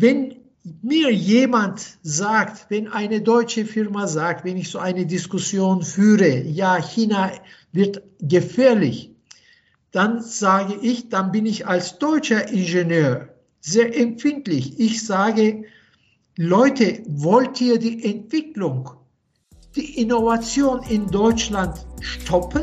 wenn mir jemand sagt, wenn eine deutsche Firma sagt, wenn ich so eine Diskussion führe, ja, China wird gefährlich, dann sage ich, dann bin ich als deutscher Ingenieur sehr empfindlich. Ich sage, Leute, wollt ihr die Entwicklung, die Innovation in Deutschland stoppen?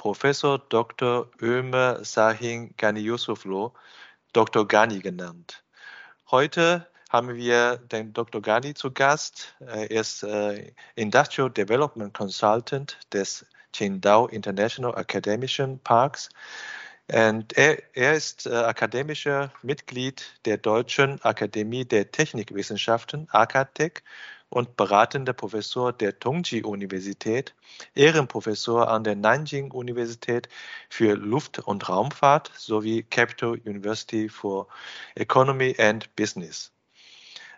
Professor Dr. Ömer Sahin Gani Yusuflo, Dr. Gani genannt. Heute haben wir den Dr. Gani zu Gast. Er ist äh, Industrial Development Consultant des Qingdao International Academischen Parks. Und er, er ist äh, akademischer Mitglied der Deutschen Akademie der Technikwissenschaften, AKTEC, und beratender Professor der Tongji-Universität, Ehrenprofessor an der Nanjing-Universität für Luft- und Raumfahrt sowie Capital University for Economy and Business.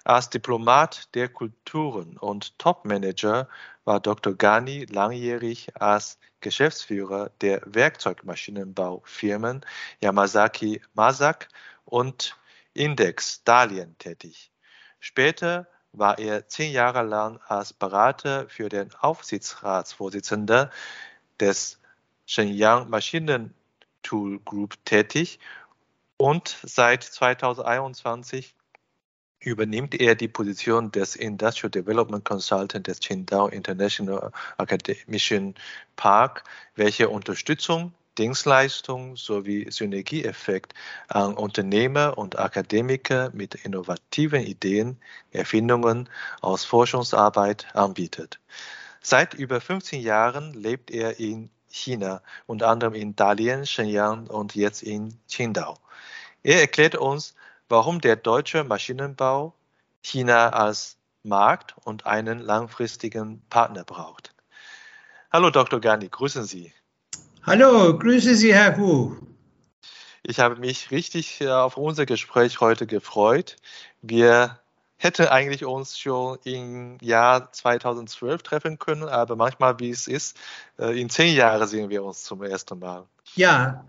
Als Diplomat der Kulturen und Topmanager war Dr. Gani langjährig als Geschäftsführer der Werkzeugmaschinenbaufirmen Yamazaki Masak und Index Dalian tätig. Später war er zehn Jahre lang als Berater für den Aufsichtsratsvorsitzenden des Shenyang Maschinentool Group tätig und seit 2021 übernimmt er die Position des Industrial Development Consultant des Qingdao International Academician Park, welche Unterstützung Dienstleistung sowie Synergieeffekt an Unternehmer und Akademiker mit innovativen Ideen, Erfindungen aus Forschungsarbeit anbietet. Seit über 15 Jahren lebt er in China, unter anderem in Dalian, Shenyang und jetzt in Qingdao. Er erklärt uns, warum der deutsche Maschinenbau China als Markt und einen langfristigen Partner braucht. Hallo Dr. Gani, grüßen Sie. Hallo, grüße Sie, Herr Hu. Ich habe mich richtig äh, auf unser Gespräch heute gefreut. Wir hätten eigentlich uns schon im Jahr 2012 treffen können, aber manchmal, wie es ist, äh, in zehn Jahren sehen wir uns zum ersten Mal. Ja,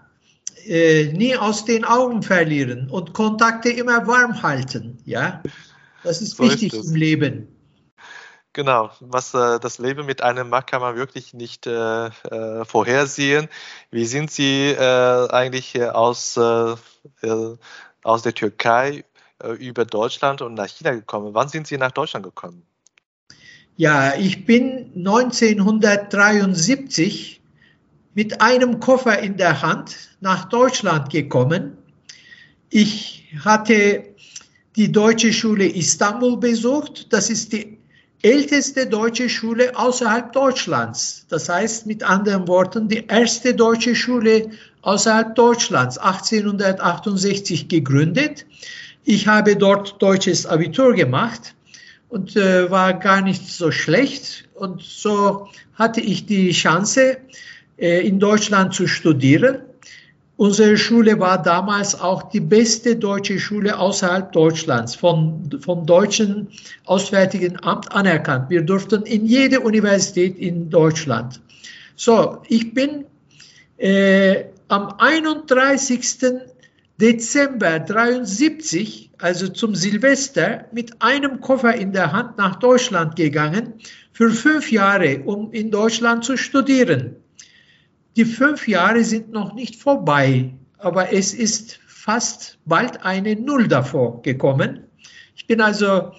äh, nie aus den Augen verlieren und Kontakte immer warm halten. Ja, das ist so wichtig ist im Leben. Genau, was äh, das Leben mit einem macht, kann man wirklich nicht äh, äh, vorhersehen. Wie sind Sie äh, eigentlich aus, äh, äh, aus der Türkei über Deutschland und nach China gekommen? Wann sind Sie nach Deutschland gekommen? Ja, ich bin 1973 mit einem Koffer in der Hand nach Deutschland gekommen. Ich hatte die Deutsche Schule Istanbul besucht. Das ist die älteste deutsche Schule außerhalb Deutschlands. Das heißt mit anderen Worten die erste deutsche Schule außerhalb Deutschlands, 1868 gegründet. Ich habe dort deutsches Abitur gemacht und äh, war gar nicht so schlecht. Und so hatte ich die Chance, äh, in Deutschland zu studieren. Unsere Schule war damals auch die beste deutsche Schule außerhalb Deutschlands, von, vom deutschen Auswärtigen Amt anerkannt. Wir durften in jede Universität in Deutschland. So, ich bin äh, am 31. Dezember 73, also zum Silvester, mit einem Koffer in der Hand nach Deutschland gegangen, für fünf Jahre, um in Deutschland zu studieren. Die fünf Jahre sind noch nicht vorbei, aber es ist fast bald eine Null davor gekommen. Ich bin also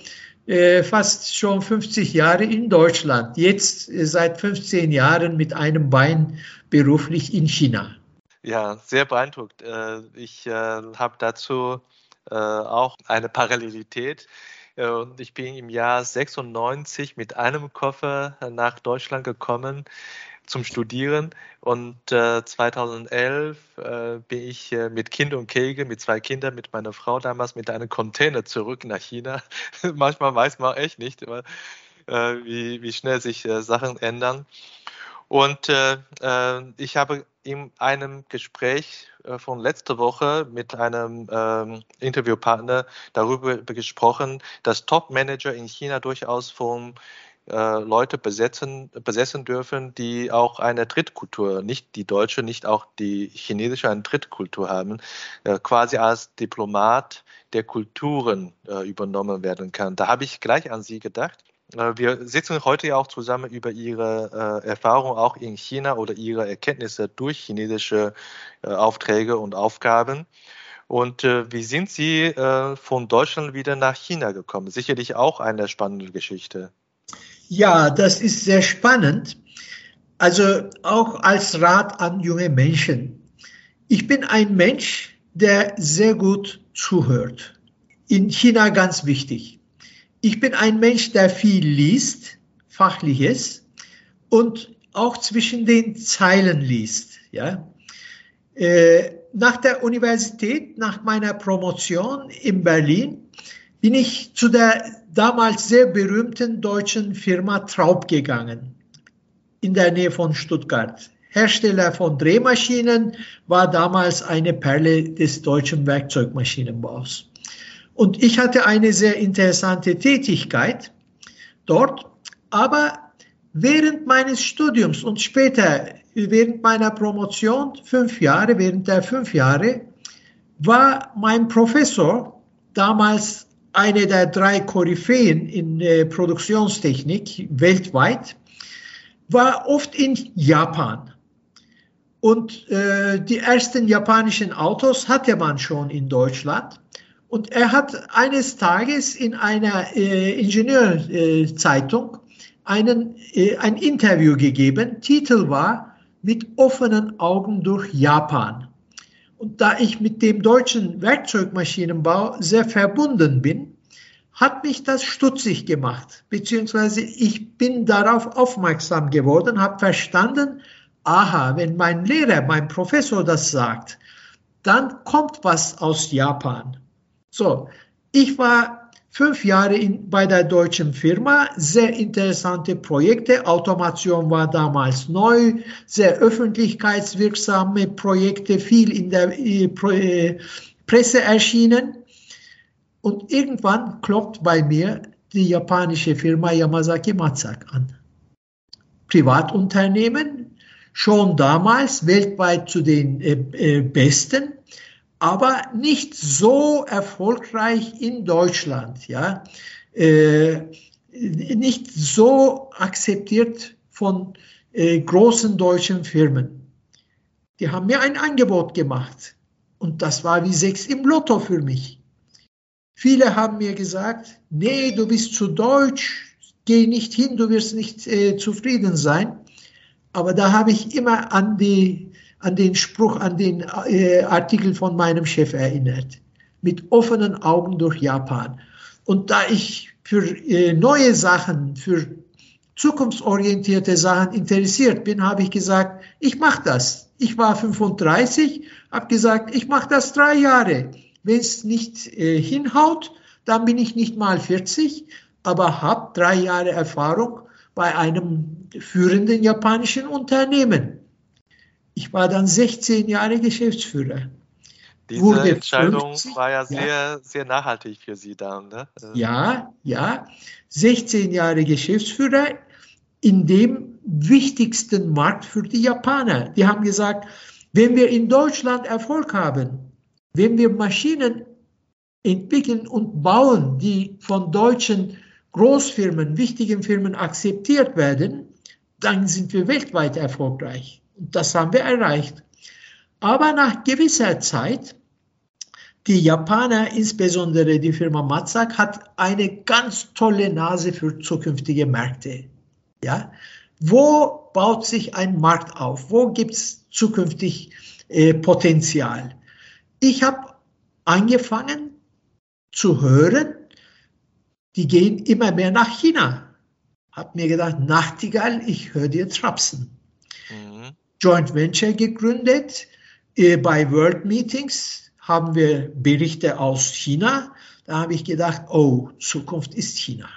äh, fast schon 50 Jahre in Deutschland, jetzt äh, seit 15 Jahren mit einem Bein beruflich in China. Ja, sehr beeindruckt. Äh, ich äh, habe dazu äh, auch eine Parallelität. Und ich bin im Jahr 96 mit einem Koffer nach Deutschland gekommen zum Studieren. Und äh, 2011 äh, bin ich äh, mit Kind und Kegel, mit zwei Kindern, mit meiner Frau damals mit einem Container zurück nach China. Manchmal weiß man echt nicht, äh, wie, wie schnell sich äh, Sachen ändern. Und äh, ich habe in einem Gespräch von letzter Woche mit einem ähm, Interviewpartner darüber gesprochen, dass Top-Manager in China durchaus von äh, Leute besetzen, besessen dürfen, die auch eine Drittkultur, nicht die deutsche, nicht auch die chinesische, eine Drittkultur haben, äh, quasi als Diplomat der Kulturen äh, übernommen werden kann. Da habe ich gleich an Sie gedacht. Äh, wir sitzen heute ja auch zusammen über Ihre äh, Erfahrung auch in China oder Ihre Erkenntnisse durch chinesische äh, Aufträge und Aufgaben. Und äh, wie sind Sie äh, von Deutschland wieder nach China gekommen? Sicherlich auch eine spannende Geschichte. Ja, das ist sehr spannend. Also auch als Rat an junge Menschen. Ich bin ein Mensch, der sehr gut zuhört. In China ganz wichtig. Ich bin ein Mensch, der viel liest, fachliches und auch zwischen den Zeilen liest. Ja. Äh, nach der Universität, nach meiner Promotion in Berlin, bin ich zu der damals sehr berühmten deutschen Firma Traub gegangen, in der Nähe von Stuttgart. Hersteller von Drehmaschinen war damals eine Perle des deutschen Werkzeugmaschinenbaus. Und ich hatte eine sehr interessante Tätigkeit dort, aber während meines Studiums und später während meiner Promotion, fünf Jahre, während der fünf Jahre, war mein Professor damals eine der drei Koryphäen in äh, Produktionstechnik weltweit, war oft in Japan. Und äh, die ersten japanischen Autos hatte man schon in Deutschland. Und er hat eines Tages in einer äh, Ingenieurzeitung einen, äh, ein Interview gegeben. Titel war Mit offenen Augen durch Japan. Und da ich mit dem deutschen Werkzeugmaschinenbau sehr verbunden bin, hat mich das stutzig gemacht, beziehungsweise ich bin darauf aufmerksam geworden, habe verstanden, aha, wenn mein Lehrer, mein Professor das sagt, dann kommt was aus Japan. So, ich war fünf Jahre in, bei der deutschen Firma, sehr interessante Projekte. Automation war damals neu, sehr öffentlichkeitswirksame Projekte, viel in der äh, äh, Presse erschienen. Und irgendwann klopft bei mir die japanische Firma Yamazaki Matsak an. Privatunternehmen, schon damals weltweit zu den äh, äh besten aber nicht so erfolgreich in Deutschland, ja, äh, nicht so akzeptiert von äh, großen deutschen Firmen. Die haben mir ein Angebot gemacht und das war wie sechs im Lotto für mich. Viele haben mir gesagt, nee, du bist zu deutsch, geh nicht hin, du wirst nicht äh, zufrieden sein. Aber da habe ich immer an die an den Spruch, an den äh, Artikel von meinem Chef erinnert. Mit offenen Augen durch Japan. Und da ich für äh, neue Sachen, für zukunftsorientierte Sachen interessiert bin, habe ich gesagt, ich mache das. Ich war 35, habe gesagt, ich mache das drei Jahre. Wenn es nicht äh, hinhaut, dann bin ich nicht mal 40, aber habe drei Jahre Erfahrung bei einem führenden japanischen Unternehmen. Ich war dann 16 Jahre Geschäftsführer. Diese Entscheidung 50, war ja sehr, ja. sehr nachhaltig für Sie dann. Ne? Ja, ja. 16 Jahre Geschäftsführer in dem wichtigsten Markt für die Japaner. Die haben gesagt, wenn wir in Deutschland Erfolg haben, wenn wir Maschinen entwickeln und bauen, die von deutschen Großfirmen, wichtigen Firmen akzeptiert werden, dann sind wir weltweit erfolgreich. Das haben wir erreicht. Aber nach gewisser Zeit, die Japaner, insbesondere die Firma Matsak, hat eine ganz tolle Nase für zukünftige Märkte. Ja? Wo baut sich ein Markt auf? Wo gibt es zukünftig äh, Potenzial? Ich habe angefangen zu hören, die gehen immer mehr nach China. Hab mir gedacht, Nachtigall, ich höre dir trapsen. Joint Venture gegründet. Äh, bei World Meetings haben wir Berichte aus China. Da habe ich gedacht, oh, Zukunft ist China.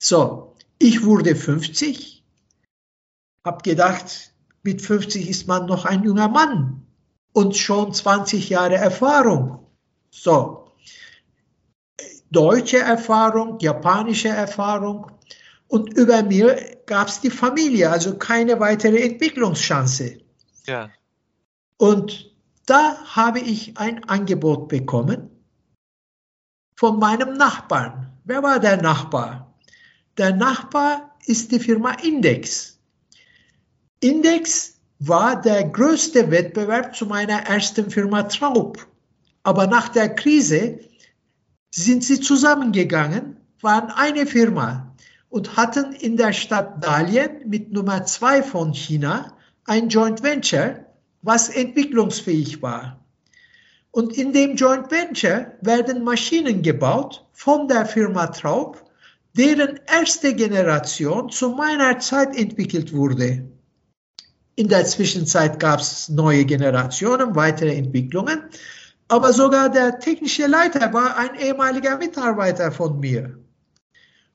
So, ich wurde 50, habe gedacht, mit 50 ist man noch ein junger Mann und schon 20 Jahre Erfahrung. So, deutsche Erfahrung, japanische Erfahrung und über mir gab es die Familie, also keine weitere Entwicklungschance. Ja. Und da habe ich ein Angebot bekommen von meinem Nachbarn. Wer war der Nachbar? Der Nachbar ist die Firma Index. Index war der größte Wettbewerb zu meiner ersten Firma Traub. Aber nach der Krise sind sie zusammengegangen, waren eine Firma und hatten in der Stadt Dalian mit Nummer zwei von China ein Joint Venture, was entwicklungsfähig war. Und in dem Joint Venture werden Maschinen gebaut von der Firma Traub, deren erste Generation zu meiner Zeit entwickelt wurde. In der Zwischenzeit gab es neue Generationen, weitere Entwicklungen, aber sogar der technische Leiter war ein ehemaliger Mitarbeiter von mir.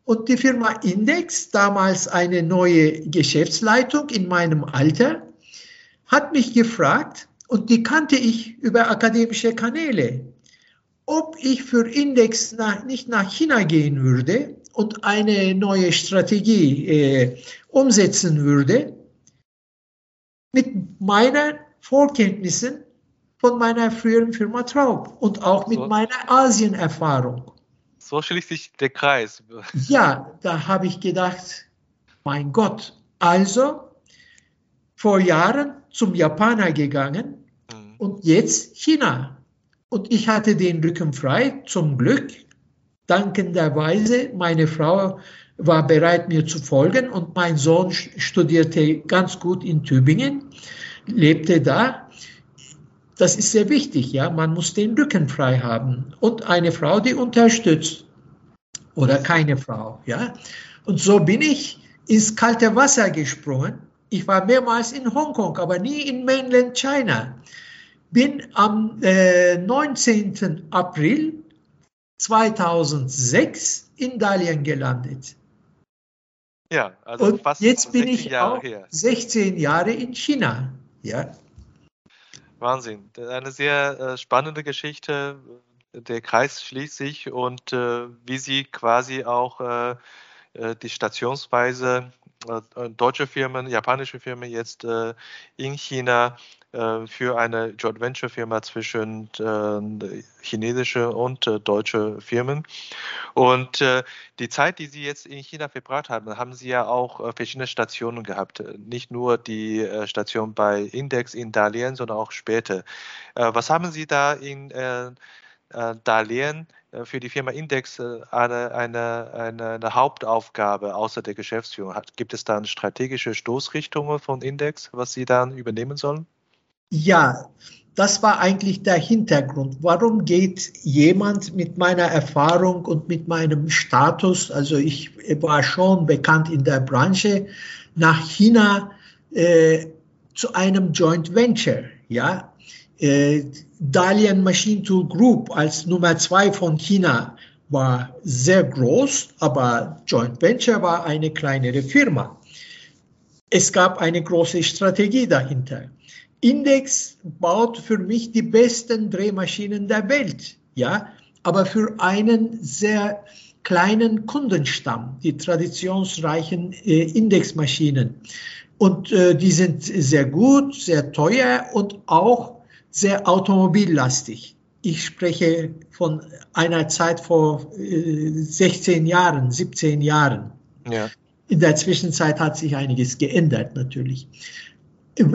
Und die Firma Index, damals eine neue Geschäftsleitung in meinem Alter, hat mich gefragt, und die kannte ich über akademische Kanäle, ob ich für Index nach, nicht nach China gehen würde und eine neue Strategie äh, umsetzen würde, mit meinen Vorkenntnissen von meiner früheren Firma Traub und auch mit meiner Asien-Erfahrung. So schließt sich der Kreis. Ja, da habe ich gedacht, mein Gott, also vor Jahren zum Japaner gegangen mhm. und jetzt China. Und ich hatte den Rücken frei, zum Glück. Dankenderweise, meine Frau war bereit, mir zu folgen und mein Sohn studierte ganz gut in Tübingen, lebte da das ist sehr wichtig, ja. Man muss den Rücken frei haben und eine Frau, die unterstützt oder keine Frau, ja. Und so bin ich ins kalte Wasser gesprungen. Ich war mehrmals in Hongkong, aber nie in Mainland China. Bin am äh, 19. April 2006 in Dalian gelandet. Ja, also Und fast jetzt bin ich Jahre auch her. 16 Jahre in China. Ja. Wahnsinn. Eine sehr äh, spannende Geschichte. Der Kreis schließt sich und äh, wie Sie quasi auch äh, äh die Stationsweise äh, deutsche Firmen, japanische Firmen jetzt äh, in China äh, für eine Joint Venture Firma zwischen äh, chinesische und äh, deutsche Firmen. Und äh, die Zeit, die Sie jetzt in China verbracht haben, haben Sie ja auch äh, verschiedene Stationen gehabt. Nicht nur die äh, Station bei Index in Dalian, sondern auch später. was haben Sie da in Dalian für die Firma Index eine, eine, eine, eine, Hauptaufgabe außer der Geschäftsführung? Gibt es dann strategische Stoßrichtungen von Index, was Sie dann übernehmen sollen? Ja, das war eigentlich der Hintergrund. Warum geht jemand mit meiner Erfahrung und mit meinem Status, also ich war schon bekannt in der Branche, nach China äh, zu einem Joint Venture? Ja, äh, Dalian Machine Tool Group als Nummer zwei von China war sehr groß, aber Joint Venture war eine kleinere Firma. Es gab eine große Strategie dahinter. Index baut für mich die besten Drehmaschinen der Welt, ja, aber für einen sehr kleinen Kundenstamm, die traditionsreichen äh, Indexmaschinen. Und äh, die sind sehr gut, sehr teuer und auch sehr automobillastig. Ich spreche von einer Zeit vor äh, 16 Jahren, 17 Jahren. Ja. In der Zwischenzeit hat sich einiges geändert natürlich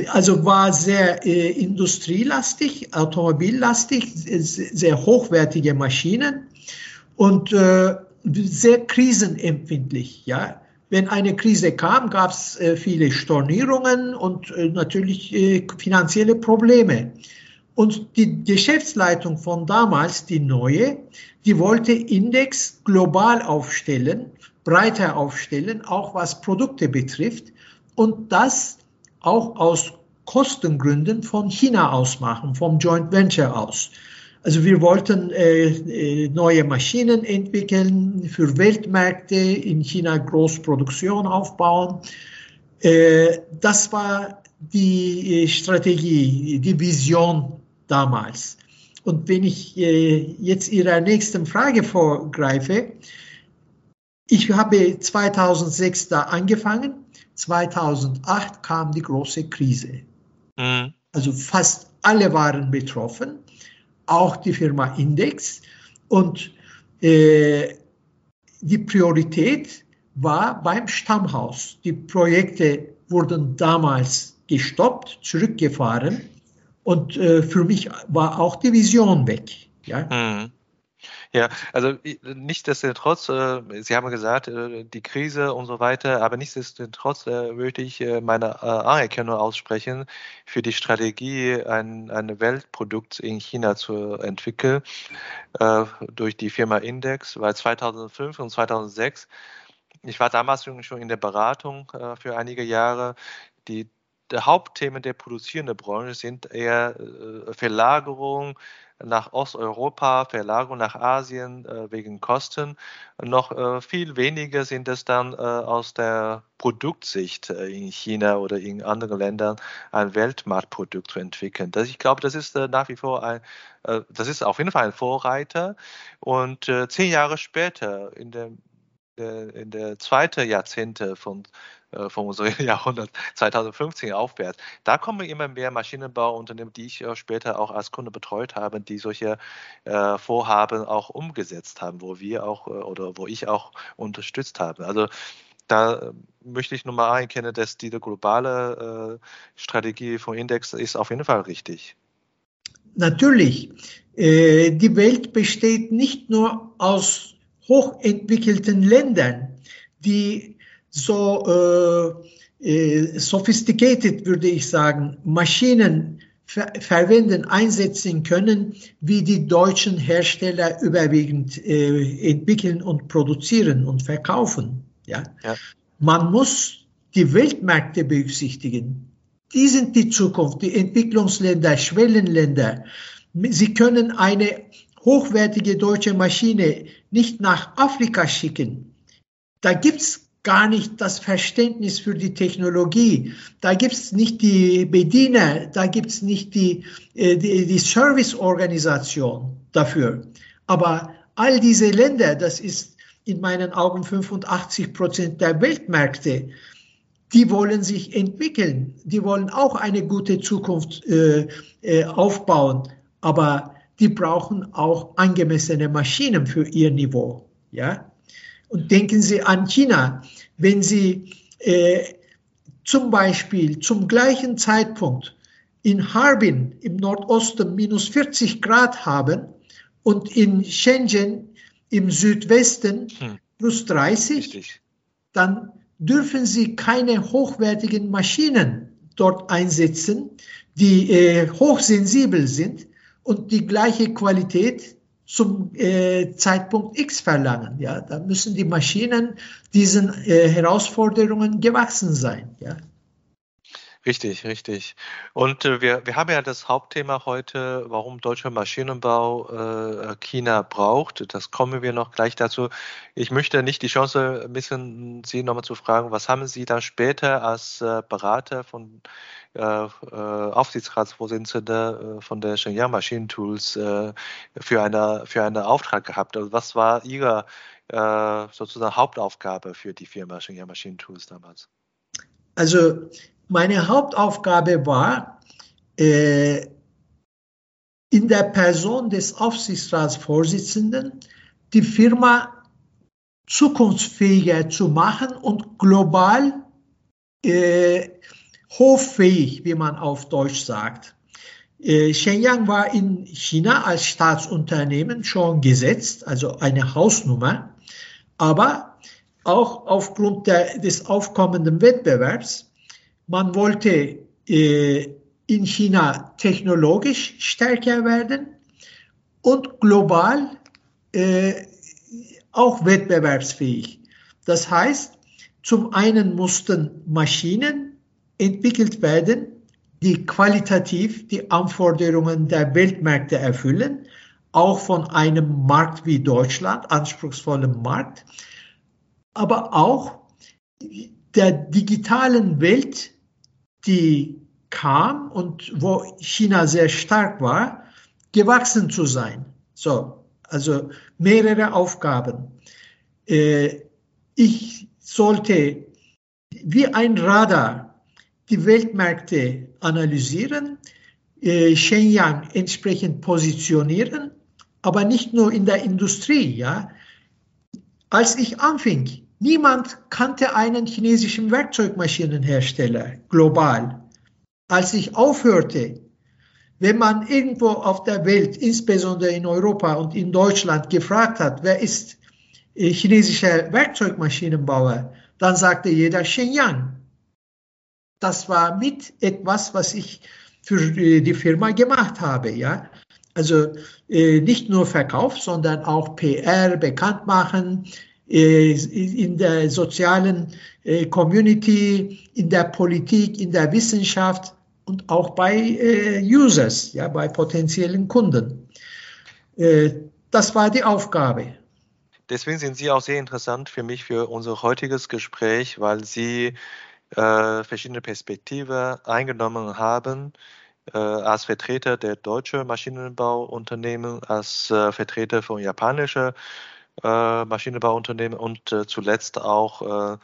also war sehr äh, industrielastig, automobillastig, sehr hochwertige Maschinen und äh, sehr krisenempfindlich. Ja, wenn eine Krise kam, gab es äh, viele Stornierungen und äh, natürlich äh, finanzielle Probleme. Und die Geschäftsleitung von damals, die neue, die wollte Index global aufstellen, breiter aufstellen, auch was Produkte betrifft. Und das auch aus Kostengründen von China aus machen, vom Joint Venture aus. Also wir wollten äh, äh, neue Maschinen entwickeln, für Weltmärkte in China Großproduktion aufbauen. Äh, das war die äh, Strategie, die Vision damals. Und wenn ich äh, jetzt Ihrer nächsten Frage vorgreife, ich habe 2006 da angefangen, 2008 kam die große Krise. Mhm. Also fast alle waren betroffen auch die Firma Index. Und äh, die Priorität war beim Stammhaus. Die Projekte wurden damals gestoppt, zurückgefahren und äh, für mich war auch die Vision weg. Ja? Mhm. Ja, also nichtsdestotrotz, äh, Sie haben gesagt, äh, die Krise und so weiter, aber nichtsdestotrotz äh, würde ich äh, meine äh, Anerkennung aussprechen für die Strategie, ein, ein Weltprodukt in China zu entwickeln äh, durch die Firma Index, weil 2005 und 2006, ich war damals schon in der Beratung für einige Jahre, die die Hauptthemen der produzierenden Branche sind eher Verlagerung, nach Osteuropa, Verlagerung nach Asien äh, wegen Kosten. Noch äh, viel weniger sind es dann äh, aus der Produktsicht äh, in China oder in anderen Ländern ein Weltmarktprodukt zu entwickeln. Das, ich glaube, das ist äh, nach wie vor ein, äh, das ist auf jeden Fall ein Vorreiter. Und zehn Jahre später, in der, in der zweiten Jahrzehnte von äh, von unserem Jahrhundert 2015 aufwärts. Da kommen immer mehr Maschinenbauunternehmen, die ich später auch als Kunde betreut habe, die solche äh, Vorhaben auch umgesetzt haben, wo wir auch äh, oder wo ich auch unterstützt habe. Also da möchte ich nochmal anerkennen, dass diese globale Strategie von Index ist auf jeden Fall richtig. Natürlich. die Welt besteht nicht nur aus hochentwickelten Ländern, die so äh, äh, sophisticated, würde ich sagen, Maschinen ver verwenden, einsetzen können, wie die deutschen Hersteller überwiegend äh, entwickeln und produzieren und verkaufen. Ja? ja? Man muss die Weltmärkte berücksichtigen. Die sind die Zukunft, die Entwicklungsländer, Schwellenländer. Sie können eine hochwertige deutsche Maschine nicht nach Afrika schicken. Da gibt's gar nicht das Verständnis für die Technologie. Da gibt es nicht die Bediener, da gibt es nicht die, äh, die, die Serviceorganisation dafür. Aber all diese Länder, das ist in meinen Augen 85 Prozent der Weltmärkte, die wollen sich entwickeln, die wollen auch eine gute Zukunft äh, äh, aufbauen, aber die brauchen auch angemessene Maschinen für ihr Niveau. Ja, und denken Sie an China. Wenn Sie äh, zum Beispiel zum gleichen Zeitpunkt in Harbin im Nordosten minus 40 Grad haben und in Shenzhen im Südwesten hm. plus 30, Richtig. dann dürfen Sie keine hochwertigen Maschinen dort einsetzen, die äh, hochsensibel sind und die gleiche Qualität zum äh, Zeitpunkt X verlangen. Ja, da müssen die Maschinen diesen äh, Herausforderungen gewachsen sein. Ja. Richtig, richtig. Und äh, wir, wir haben ja das Hauptthema heute, warum deutscher Maschinenbau äh, China braucht. Das kommen wir noch gleich dazu. Ich möchte nicht die Chance missen, Sie nochmal zu fragen, was haben Sie dann später als äh, Berater von äh, äh, Aufsichtsratsvorsitzende äh, von der Shenyang Maschinentools äh, für, eine, für einen Auftrag gehabt? Also was war Ihre sozusagen Hauptaufgabe für die Firma Shenyang Maschinentools damals? Also meine Hauptaufgabe war, äh, in der Person des Aufsichtsratsvorsitzenden die Firma zukunftsfähiger zu machen und global äh, hoffähig, wie man auf Deutsch sagt. Äh, Shenyang war in China als Staatsunternehmen schon gesetzt, also eine Hausnummer, aber auch aufgrund der, des aufkommenden Wettbewerbs, man wollte äh, in China technologisch stärker werden und global äh, auch wettbewerbsfähig. Das heißt, zum einen mussten Maschinen entwickelt werden, die qualitativ die Anforderungen der Weltmärkte erfüllen, auch von einem Markt wie Deutschland, anspruchsvollem Markt, aber auch der digitalen Welt, die kam und wo China sehr stark war, gewachsen zu sein. So, also mehrere Aufgaben. Äh, ich sollte wie ein Radar die Weltmärkte analysieren, äh, Shenyang entsprechend positionieren, aber nicht nur in der Industrie. Ja. Als ich anfing, niemand kannte einen chinesischen Werkzeugmaschinenhersteller global. Als ich aufhörte, wenn man irgendwo auf der Welt, insbesondere in Europa und in Deutschland, gefragt hat, wer ist äh, chinesischer Werkzeugmaschinenbauer, dann sagte jeder Shenyang. Das war mit etwas, was ich für äh, die Firma gemacht habe, ja. Also äh, nicht nur Verkauf, sondern auch PR, bekannt machen, äh, in der sozialen äh, Community, in der Politik, in der Wissenschaft und auch bei äh, Users, ja, bei potenziellen Kunden. Äh, das war die Aufgabe. Deswegen sind Sie auch sehr interessant für mich für unser heutiges Gespräch, weil Sie äh, verschiedene Perspektiven eingenommen haben äh, als Vertreter der deutschen Maschinenbauunternehmen, als äh, Vertreter von japanischen äh, Maschinenbauunternehmen und äh, zuletzt auch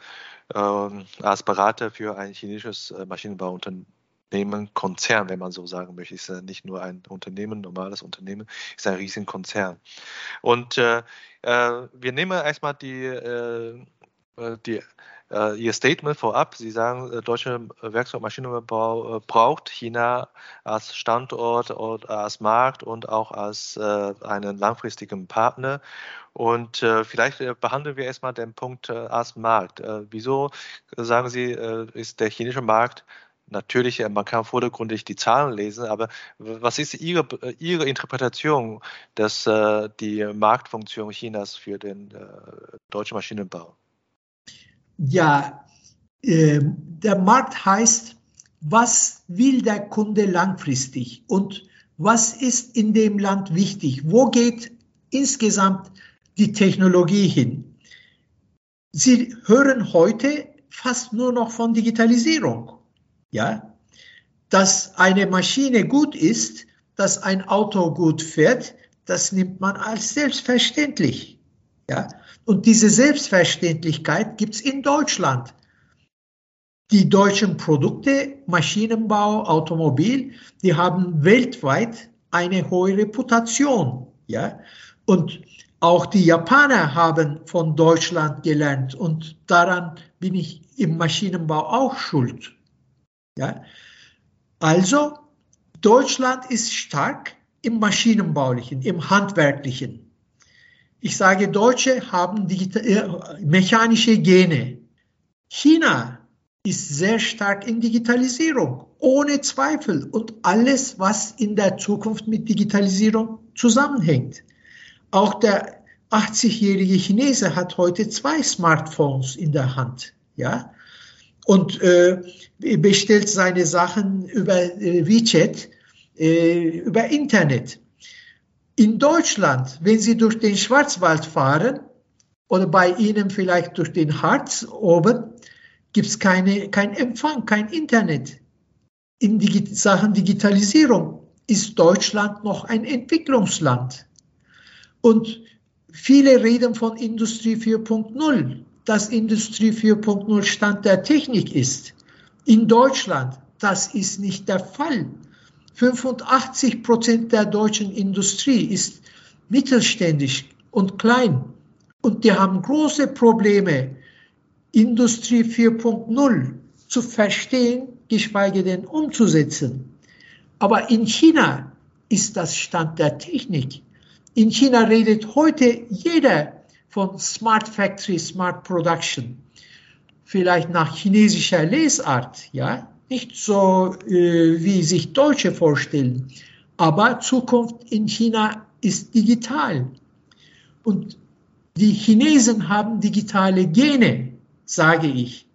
ähm, als Berater für ein chinesisches Maschinenbauunternehmen Unternehmen, Konzern, wenn man so sagen möchte. Ist ja nicht nur ein Unternehmen, normales Unternehmen, ist ein riesiger Konzern. Und äh, äh, wir nehmen erstmal die, äh, äh die äh, Ihr Statement vorab. Sie sagen, äh, deutsche Werkzeug- und Maschinenbau braucht China als Standort und als Markt und auch als einen langfristigen Partner. Und äh, vielleicht äh, behandeln wir erstmal den Punkt äh, als Markt. wieso, sagen Sie, ist der chinesische Markt natürlich, äh, man kann vordergründig die Zahlen lesen, aber was ist Ihre, Ihre Interpretation, dass äh, die Marktfunktion Chinas für den äh, deutschen Maschinenbau? Ja, äh, der Markt heißt, was will der Kunde langfristig und was ist in dem Land wichtig? Wo geht insgesamt die Technologie hin? Sie hören heute fast nur noch von Digitalisierung ja, dass eine Maschine gut ist, dass ein Auto gut fährt, das nimmt man als selbstverständlich. Ja, und diese Selbstverständlichkeit gibt es in Deutschland. Die deutschen Produkte, Maschinenbau, Automobil, die haben weltweit eine hohe Reputation. Ja, und auch die Japaner haben von Deutschland gelernt und daran bin ich im Maschinenbau auch schuld. Ja? Also, Deutschland ist stark im Maschinenbaulichen, im Handwerklichen. Ich sage, Deutsche haben äh, mechanische Gene. China ist sehr stark in Digitalisierung, ohne Zweifel. Und alles, was in der Zukunft mit Digitalisierung zusammenhängt. Auch der 80-jährige Chinese hat heute zwei Smartphones in der Hand. Ja? und äh, bestellt seine Sachen über äh, WeChat, äh, über Internet. In Deutschland, wenn Sie durch den Schwarzwald fahren oder bei Ihnen vielleicht durch den Harz oben, gibt es keine, kein Empfang, kein Internet. In Digi Sachen Digitalisierung ist Deutschland noch ein Entwicklungsland. Und viele reden von Industrie 4.0 dass Industrie 4.0 Stand der Technik ist. In Deutschland, das ist nicht der Fall. 85 Prozent der deutschen Industrie ist mittelständisch und klein. Und die haben große Probleme, Industrie 4.0 zu verstehen, geschweige denn umzusetzen. Aber in China ist das Stand der Technik. In China redet heute jeder von Smart Factory, Smart Production. Vielleicht nach chinesischer Lesart, ja, nicht so äh, wie sich Deutsche vorstellen, aber Zukunft in China ist digital. Und die Chinesen haben digitale Gene, sage ich.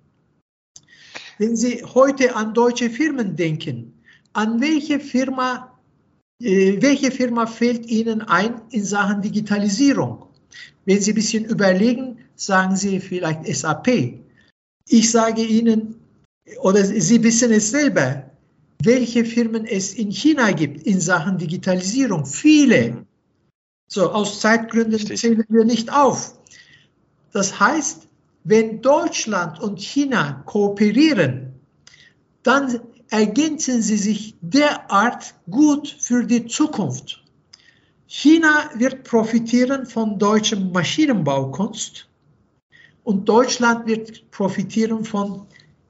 wenn Sie heute an deutsche Firmen denken, an welche Firma, äh, welche Firma fällt Ihnen ein in Sachen Digitalisierung? Wenn Sie ein bisschen überlegen, sagen Sie vielleicht SAP. Ich sage Ihnen, oder Sie wissen es selber, welche Firmen es in China gibt in Sachen Digitalisierung. Viele. So, aus Zeitgründen Richtig. zählen wir nicht auf. Das heißt, wenn Deutschland und China kooperieren, dann ergänzen sie sich derart gut für die Zukunft. China wird profitieren von deutschem Maschinenbaukunst und Deutschland wird profitieren von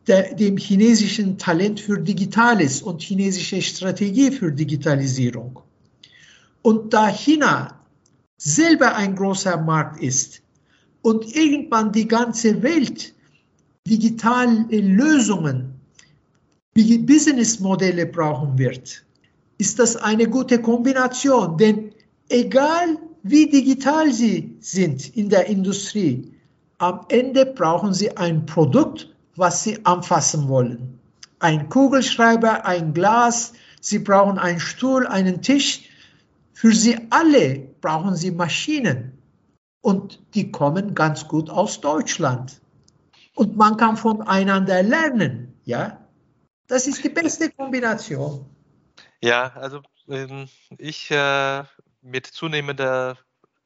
der, dem chinesischen Talent für Digitales und chinesische Strategie für Digitalisierung. Und da China selber ein großer Markt ist und irgendwann die ganze Welt digitale Lösungen, Businessmodelle brauchen wird, ist das eine gute Kombination. Denn egal wie digital sie sind in der Industrie, am Ende brauchen sie ein Produkt, was sie anfassen wollen. Ein Kugelschreiber, ein Glas, sie brauchen einen Stuhl, einen Tisch. Für sie alle brauchen sie Maschinen und die kommen ganz gut aus Deutschland. Und man kann voneinander lernen, ja. Das ist die beste Kombination. Ja, also ähm, ich äh, mit zunehmender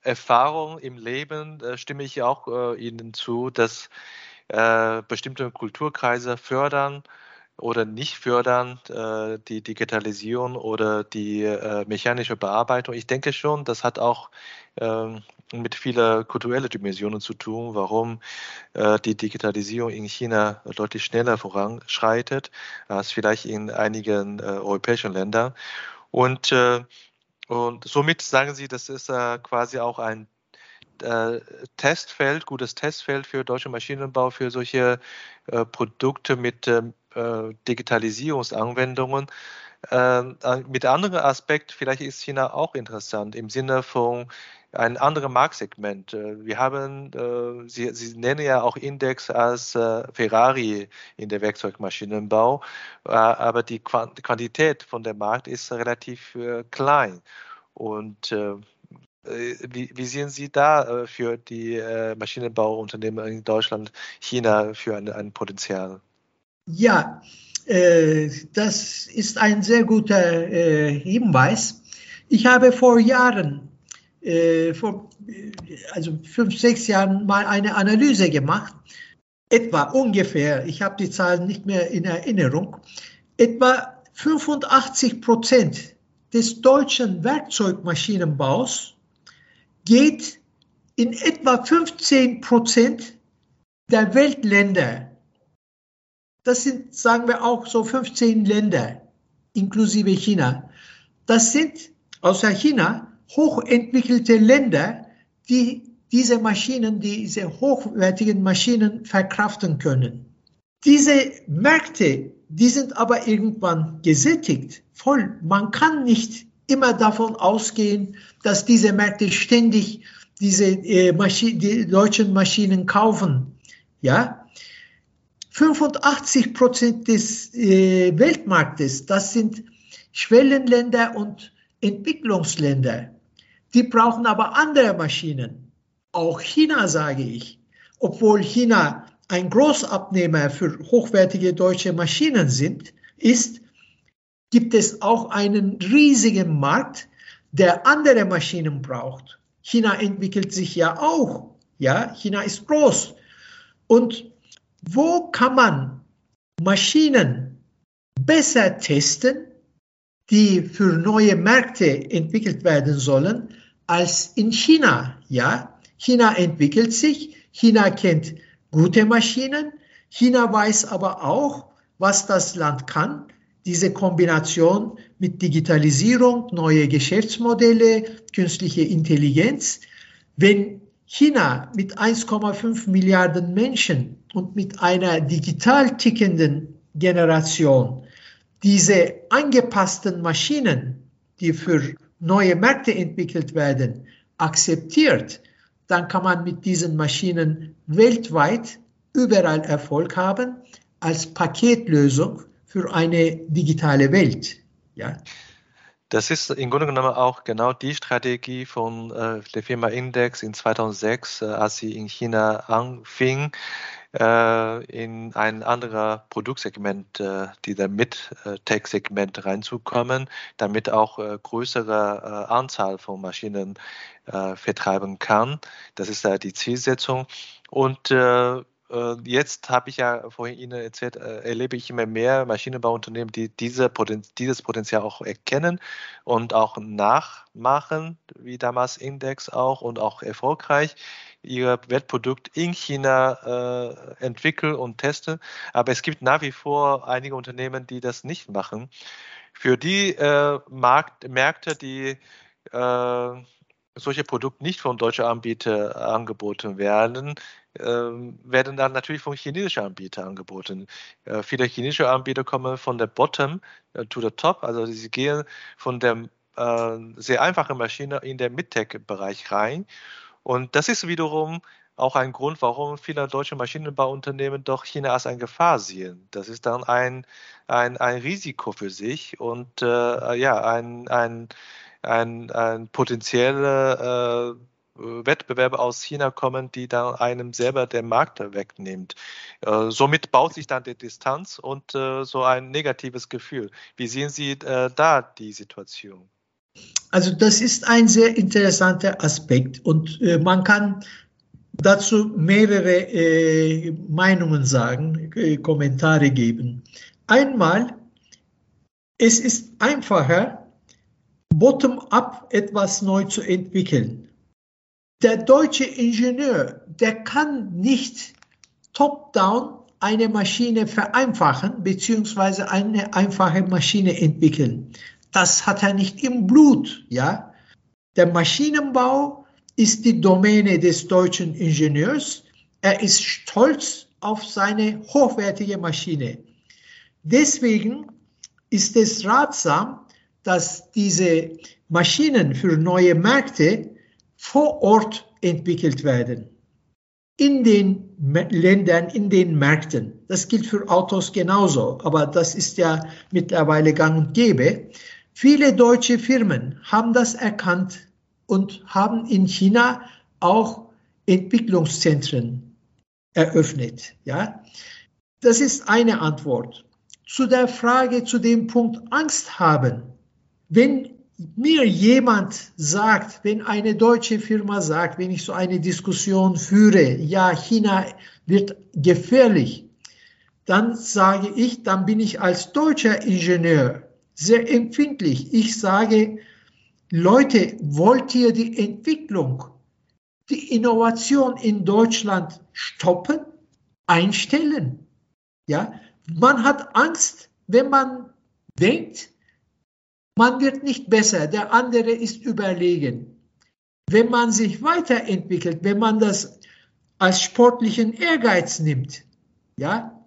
Erfahrung im Leben äh, stimme ich auch äh, Ihnen zu, dass äh, bestimmte Kulturkreise fördern oder nicht fördern, äh, die Digitalisierung oder die äh, mechanische Bearbeitung. Ich denke schon, das hat auch ähm, mit vielen kulturellen Dimensionen zu tun, warum äh, die Digitalisierung in China deutlich schneller voranschreitet als vielleicht in einigen äh, europäischen Ländern. Und, äh, und somit sagen Sie, das ist äh, quasi auch ein äh, Testfeld, gutes Testfeld für deutsche Maschinenbau, für solche äh, Produkte mit ähm, äh, Digitalisierungsanwendungen. Ähm, äh, mit anderen Aspekt, vielleicht ist China auch interessant im Sinne von ein anderes Marktsegment. Äh, wir haben, äh, Sie, Sie nennen ja auch Index als äh, Ferrari in der Werkzeugmaschinenbau, aber die Quantität von der Markt ist relativ klein. Und wie, wie, sehen Sie da äh, für die äh, Maschinenbauunternehmen in Deutschland, China für ein, ein Potenzial? Ja, äh, das ist ein sehr guter äh, Hinweis. Ich habe vor Jahren, äh, vor also fünf, sechs Jahren mal eine Analyse gemacht, etwa ungefähr, ich habe die Zahlen nicht mehr in Erinnerung, etwa 85 Prozent des deutschen Werkzeugmaschinenbaus geht in etwa 15 Prozent der Weltländer. Das sind, sagen wir auch, so 15 Länder, inklusive China. Das sind außer China hochentwickelte Länder, die diese Maschinen, diese hochwertigen Maschinen verkraften können. Diese Märkte, die sind aber irgendwann gesättigt, voll. Man kann nicht immer davon ausgehen, dass diese Märkte ständig diese äh, die deutschen Maschinen kaufen. Ja, 85 Prozent des äh, Weltmarktes, das sind Schwellenländer und Entwicklungsländer. Die brauchen aber andere Maschinen. Auch China, sage ich. Obwohl China ein Großabnehmer für hochwertige deutsche Maschinen sind, ist, gibt es auch einen riesigen Markt, der andere Maschinen braucht. China entwickelt sich ja auch. Ja, China ist groß. Und wo kann man Maschinen besser testen, die für neue Märkte entwickelt werden sollen, als in China? Ja, China entwickelt sich. China kennt gute Maschinen. China weiß aber auch, was das Land kann diese Kombination mit Digitalisierung, neue Geschäftsmodelle, künstliche Intelligenz, wenn China mit 1,5 Milliarden Menschen und mit einer digital tickenden Generation diese angepassten Maschinen, die für neue Märkte entwickelt werden, akzeptiert, dann kann man mit diesen Maschinen weltweit überall Erfolg haben. Als Paketlösung für eine digitale Welt. Ja. Das ist im Grunde genommen auch genau die Strategie von äh, der Firma Index in 2006, äh, als sie in China anfing, äh, in ein anderes Produktsegment, äh, dieser Mid-Tech-Segment reinzukommen, damit auch äh, größere äh, Anzahl von Maschinen äh, vertreiben kann. Das ist die Zielsetzung. Und jetzt habe ich ja vorhin Ihnen erzählt, äh, erlebe ich immer mehr Maschinenbauunternehmen, die diese Poten dieses Potenzial auch erkennen und auch nachmachen, wie damals Index auch und auch erfolgreich ihr Wertprodukt in China äh, entwickeln und testen. Aber es gibt nach wie vor einige Unternehmen, die das nicht machen. Für die äh, Markt, Märkte, die äh, solche Produkte nicht von deutschen Anbietern angeboten werden, werden dann natürlich von chinesischen Anbietern angeboten. Äh, viele chinesische Anbieter kommen von der Bottom äh, to the Top, also sie gehen von der äh, sehr einfachen Maschine in den Mid-Tech-Bereich rein. Und das ist wiederum auch ein Grund, warum viele deutsche Maschinenbauunternehmen doch China als eine Gefahr sehen. Das ist dann ein, ein, ein Risiko für sich und äh, ja, ein, ein, ein, ein potenzieller äh, Wettbewerber aus China kommen, die dann einem selber den Markt wegnimmt. Äh, somit baut sich dann die Distanz und äh, so ein negatives Gefühl. Wie sehen Sie äh, da die Situation? Also das ist ein sehr interessanter Aspekt und äh, man kann dazu mehrere äh, Meinungen sagen, äh, Kommentare geben. Einmal, es ist einfacher, bottom-up etwas neu zu entwickeln der deutsche Ingenieur, der kann nicht top-down eine Maschine vereinfachen beziehungsweise eine einfache Maschine entwickeln. Das hat er nicht im Blut, ja. Der Maschinenbau ist die Domäne des deutschen Ingenieurs. Er ist stolz auf seine hochwertige Maschine. Deswegen ist es ratsam, dass diese Maschinen für neue Märkte vor Ort entwickelt werden. In den Ländern, in den Märkten. Das gilt für Autos genauso, aber das ist ja mittlerweile gang und gäbe. Viele deutsche Firmen haben das erkannt und haben in China auch Entwicklungszentren eröffnet. Ja? Das ist eine Antwort. Zu der Frage, zu dem Punkt Angst haben. Wenn mir jemand sagt, wenn eine deutsche Firma sagt, wenn ich so eine Diskussion führe, ja, China wird gefährlich, dann sage ich, dann bin ich als deutscher Ingenieur sehr empfindlich. Ich sage, Leute, wollt ihr die Entwicklung, die Innovation in Deutschland stoppen, einstellen? Ja, man hat Angst, wenn man denkt, man wird nicht besser, der andere ist überlegen. Wenn man sich weiterentwickelt, wenn man das als sportlichen Ehrgeiz nimmt, ja,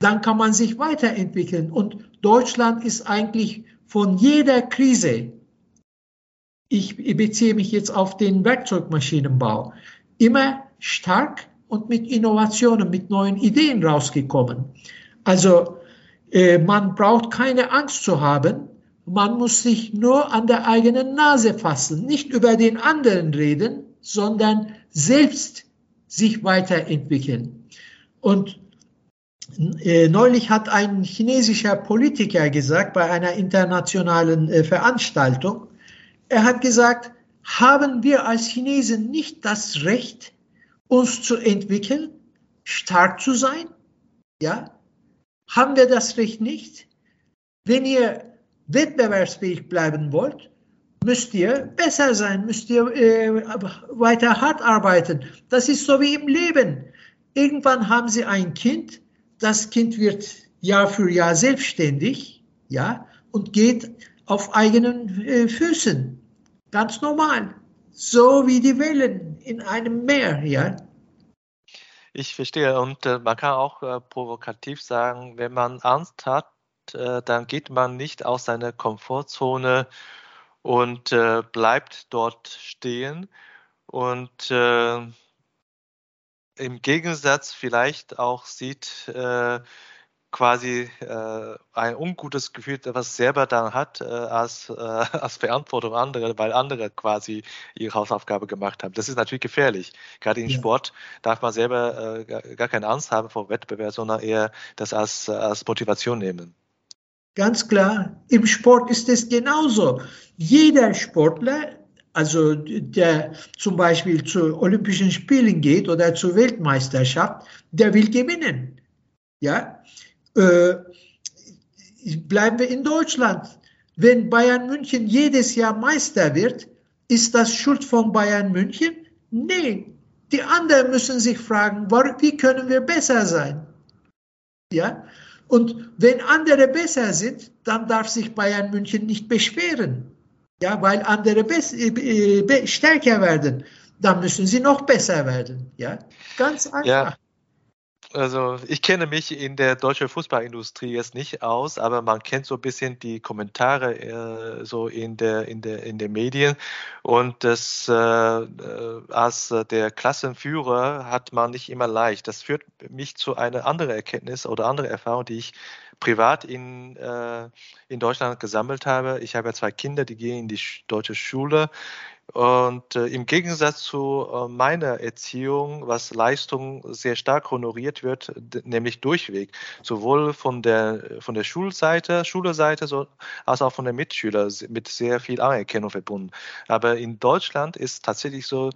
dann kann man sich weiterentwickeln. Und Deutschland ist eigentlich von jeder Krise, ich beziehe mich jetzt auf den Werkzeugmaschinenbau, immer stark und mit Innovationen, mit neuen Ideen rausgekommen. Also äh, man braucht keine Angst zu haben, man muss sich nur an der eigenen Nase fassen, nicht über den anderen reden, sondern selbst sich weiterentwickeln. Und äh, neulich hat ein chinesischer Politiker gesagt bei einer internationalen äh, Veranstaltung, er hat gesagt, haben wir als Chinesen nicht das Recht, uns zu entwickeln, stark zu sein? Ja? Haben wir das Recht nicht? Wenn ihr wettbewerbsfähig bleiben wollt, müsst ihr besser sein, müsst ihr äh, weiter hart arbeiten. Das ist so wie im Leben. Irgendwann haben sie ein Kind, das Kind wird Jahr für Jahr selbstständig, ja, und geht auf eigenen äh, Füßen. Ganz normal. So wie die Wellen in einem Meer, ja. Ich verstehe. Und äh, man kann auch äh, provokativ sagen, wenn man Angst hat, äh, dann geht man nicht aus seiner Komfortzone und äh, bleibt dort stehen. Und äh, im Gegensatz vielleicht auch sieht, äh, quasi äh, ein ungutes Gefühl, was selber dann hat, als, als Verantwortung andere, weil andere quasi ihre Hausaufgabe gemacht haben. Das ist natürlich gefährlich. Gerade im ja. Sport darf man selber gar, gar keine Angst haben vor Wettbewerb, sondern eher das als, als Motivation nehmen. Ganz klar, im Sport ist es genauso. Jeder Sportler also der zum Beispiel zu Olympischen Spielen geht oder zur Weltmeisterschaft, der will gewinnen. Ja, äh, bleiben wir in Deutschland. Wenn Bayern München jedes Jahr Meister wird, ist das Schuld von Bayern München? Nee, die anderen müssen sich fragen, wie können wir besser sein? Ja, und wenn andere besser sind, dann darf sich Bayern München nicht beschweren. Ja, weil andere äh, äh, stärker werden, dann müssen sie noch besser werden. Ja, ganz einfach. Ja. Also ich kenne mich in der deutschen Fußballindustrie jetzt nicht aus, aber man kennt so ein bisschen die Kommentare äh, so in der in der in den Medien und das äh, äh als der Klassenführer hat man nicht immer leicht. Das führt mich zu einer anderen Erkenntnis oder andere Erfahrung, die ich privat in, äh, in Deutschland gesammelt habe. Ich habe ja zwei Kinder, die gehen in die deutsche Schule. Und äh, im Gegensatz zu äh, meiner Erziehung, was Leistung sehr stark honoriert wird, nämlich durchweg, sowohl von der, von der Schulseite, Schulseite so, als auch von den Mitschülern mit sehr viel Anerkennung verbunden. Aber in Deutschland ist tatsächlich so,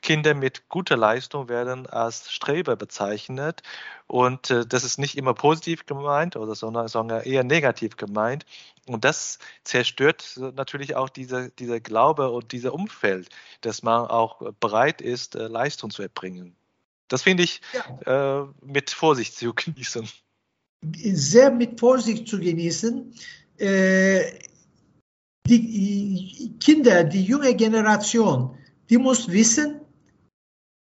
Kinder mit guter Leistung werden als Streber bezeichnet. Und äh, das ist nicht immer positiv gemeint, oder, sondern, sondern eher negativ gemeint. Und das zerstört natürlich auch dieser, dieser Glaube und dieser Umfeld, dass man auch bereit ist, äh, Leistung zu erbringen. Das finde ich ja. äh, mit Vorsicht zu genießen. Sehr mit Vorsicht zu genießen. Äh, die Kinder, die junge Generation, die muss wissen,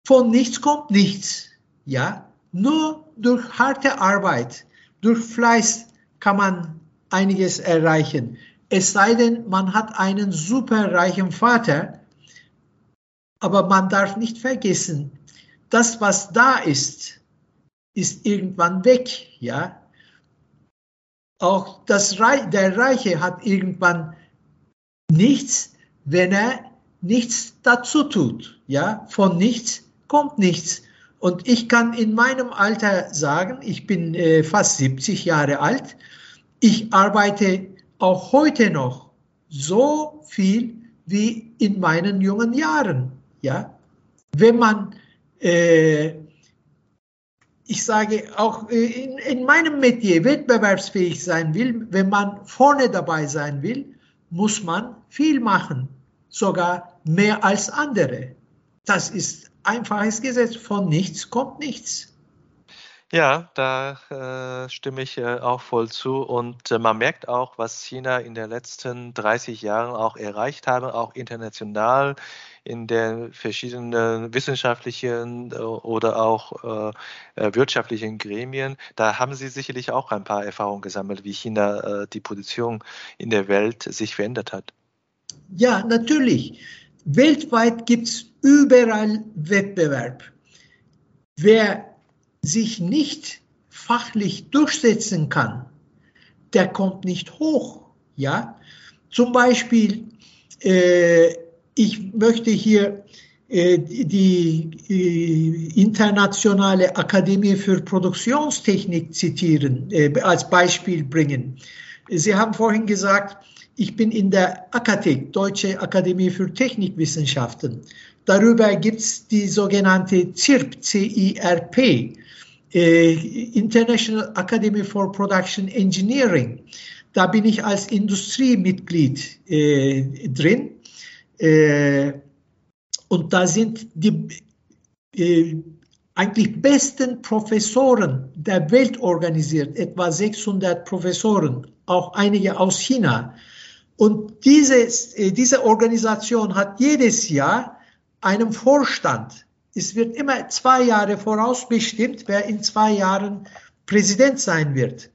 von nichts kommt nichts. Ja, nur durch harte Arbeit, durch Fleiß kann man einiges erreichen. Es sei denn, man hat einen superreichen Vater, aber man darf nicht vergessen, das, was da ist, ist irgendwann weg, ja. Auch das Reich, der Reiche hat irgendwann nichts, wenn er nichts dazu tut, ja. Von nichts kommt nichts. Und ich kann in meinem Alter sagen, ich bin äh, fast 70 Jahre alt, ich arbeite auch heute noch so viel wie in meinen jungen Jahren. Ja, wenn man, äh, ich sage auch äh, in, in meinem Metier wettbewerbsfähig sein will, wenn man vorne dabei sein will, muss man viel machen, sogar mehr als andere. Das ist einfaches Gesetz. Von nichts kommt nichts. Ja, da äh, stimme ich äh, auch voll zu. Und äh, man merkt auch, was China in den letzten 30 Jahren auch erreicht habe, auch international in den verschiedenen wissenschaftlichen äh, oder auch äh, äh, wirtschaftlichen Gremien. Da haben Sie sicherlich auch ein paar Erfahrungen gesammelt, wie China die Position in der Welt sich verändert hat. Ja, natürlich. Weltweit gibt es überall Wettbewerb. Wer sich nicht fachlich durchsetzen kann, der kommt nicht hoch. Ja, zum Beispiel, äh, ich möchte hier äh, die äh, Internationale Akademie für Produktionstechnik zitieren, äh, als Beispiel bringen. Sie haben vorhin gesagt, ich bin in der AKTEC, Deutsche Akademie für Technikwissenschaften. Darüber gibt es die sogenannte CIRP, C-I-R-P, International Academy for Production Engineering. Da bin ich als Industriemitglied äh, drin. Äh, und da sind die äh, eigentlich besten Professoren der Welt organisiert, etwa 600 Professoren, auch einige aus China. Und dieses, äh, diese Organisation hat jedes Jahr einen Vorstand, es wird immer zwei Jahre vorausbestimmt, wer in zwei Jahren Präsident sein wird.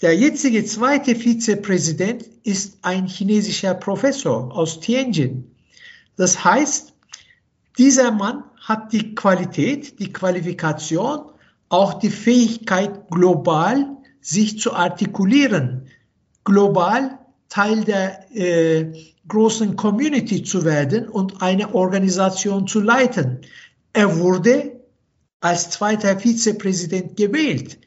Der jetzige zweite Vizepräsident ist ein chinesischer Professor aus Tianjin. Das heißt, dieser Mann hat die Qualität, die Qualifikation, auch die Fähigkeit, global sich zu artikulieren, global Teil der äh, großen Community zu werden und eine Organisation zu leiten. Er wurde als zweiter Vizepräsident gewählt.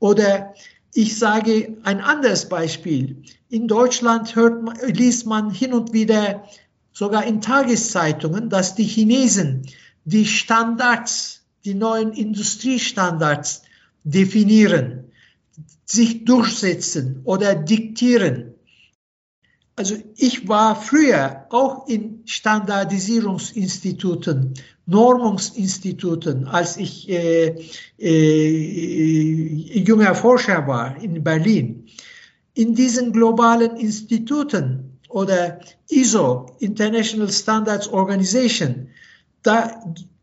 Oder ich sage ein anderes Beispiel. In Deutschland hört man, liest man hin und wieder, sogar in Tageszeitungen, dass die Chinesen die Standards, die neuen Industriestandards definieren, sich durchsetzen oder diktieren. Also ich war früher auch in Standardisierungsinstituten, Normungsinstituten, als ich äh, äh, junger Forscher war in Berlin. In diesen globalen Instituten oder ISO, International Standards Organization, da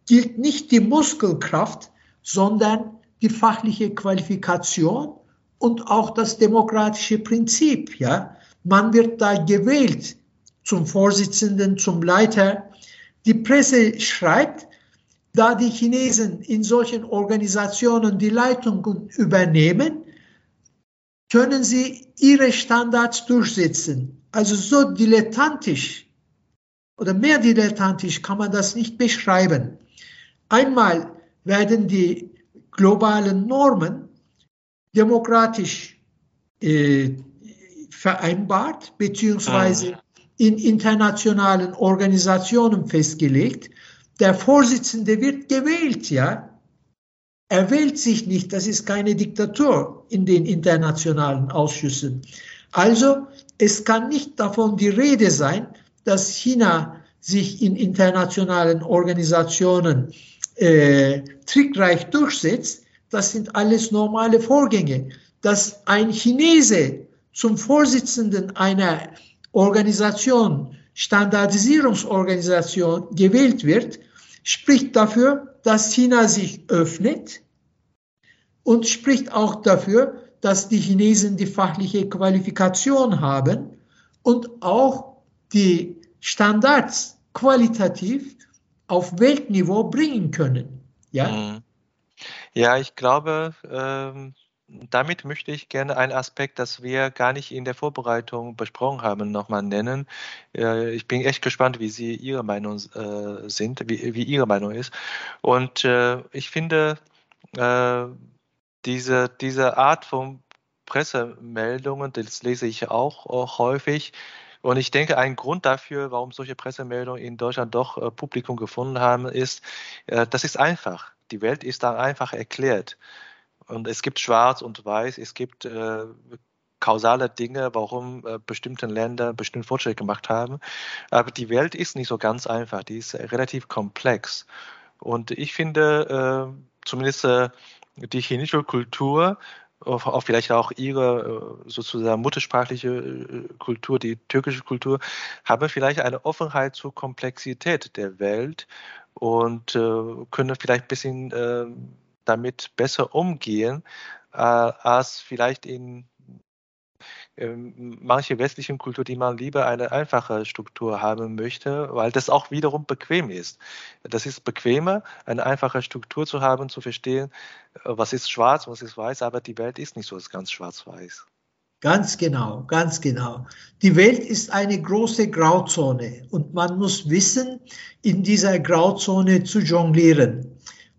gilt nicht die Muskelkraft, sondern die fachliche Qualifikation und auch das demokratische Prinzip. Ja, man wird da gewählt zum Vorsitzenden, zum Leiter. Die Presse schreibt, da die Chinesen in solchen Organisationen die Leitung übernehmen, können sie ihre Standards durchsetzen. Also so dilettantisch oder mehr dilettantisch kann man das nicht beschreiben. Einmal werden die globalen Normen demokratisch äh, vereinbart beziehungsweise ah. in internationalen Organisationen festgelegt. Der Vorsitzende wird gewählt, ja. Er wählt sich nicht, das ist keine Diktatur in den internationalen Ausschüssen. Also es kann nicht davon die Rede sein, dass China sich in internationalen Organisationen äh, trickreich durchsetzt. Das sind alles normale Vorgänge. Dass ein Chinese zum Vorsitzenden einer Organisation, Standardisierungsorganisation gewählt wird, spricht dafür, dass China sich öffnet und spricht auch dafür, dass die Chinesen die fachliche Qualifikation haben und auch die Standards qualitativ auf Weltniveau bringen können. Ja, mhm. ja ich glaube, ähm, damit möchte ich gerne einen Aspekt, das wir gar nicht in der Vorbereitung besprochen haben, nochmal nennen. Äh, ich bin echt gespannt, wie Sie Ihre Meinung äh, sind, wie, wie, Ihre Meinung ist. Und äh, ich finde, diese, diese Art von Pressemeldungen, das lese ich auch, auch häufig, und ich denke, ein Grund dafür, warum solche Pressemeldungen in Deutschland doch äh, Publikum gefunden haben, ist, äh, das ist einfach. Die Welt ist dann einfach erklärt. Und es gibt Schwarz und Weiß, es gibt äh, kausale Dinge, warum äh, bestimmte Länder bestimmte Fortschritte gemacht haben. Aber die Welt ist nicht so ganz einfach, die ist relativ komplex. Und ich finde, äh, zumindest äh, die chinesische Kultur, auch vielleicht auch ihre äh, sozusagen muttersprachliche äh, Kultur, die türkische Kultur, haben vielleicht eine Offenheit zur Komplexität der Welt und können vielleicht ein bisschen damit besser umgehen, äh, als vielleicht in ähm, manche westlichen Kultur, die man lieber eine einfache Struktur haben möchte, weil das auch wiederum bequem ist. Das ist bequemer, eine einfache Struktur zu haben, zu verstehen, äh, was ist schwarz, was ist weiß, aber die Welt ist nicht so ganz schwarz-weiß. Ganz genau, ganz genau. Die Welt ist eine große Grauzone und man muss wissen, in dieser Grauzone zu jonglieren.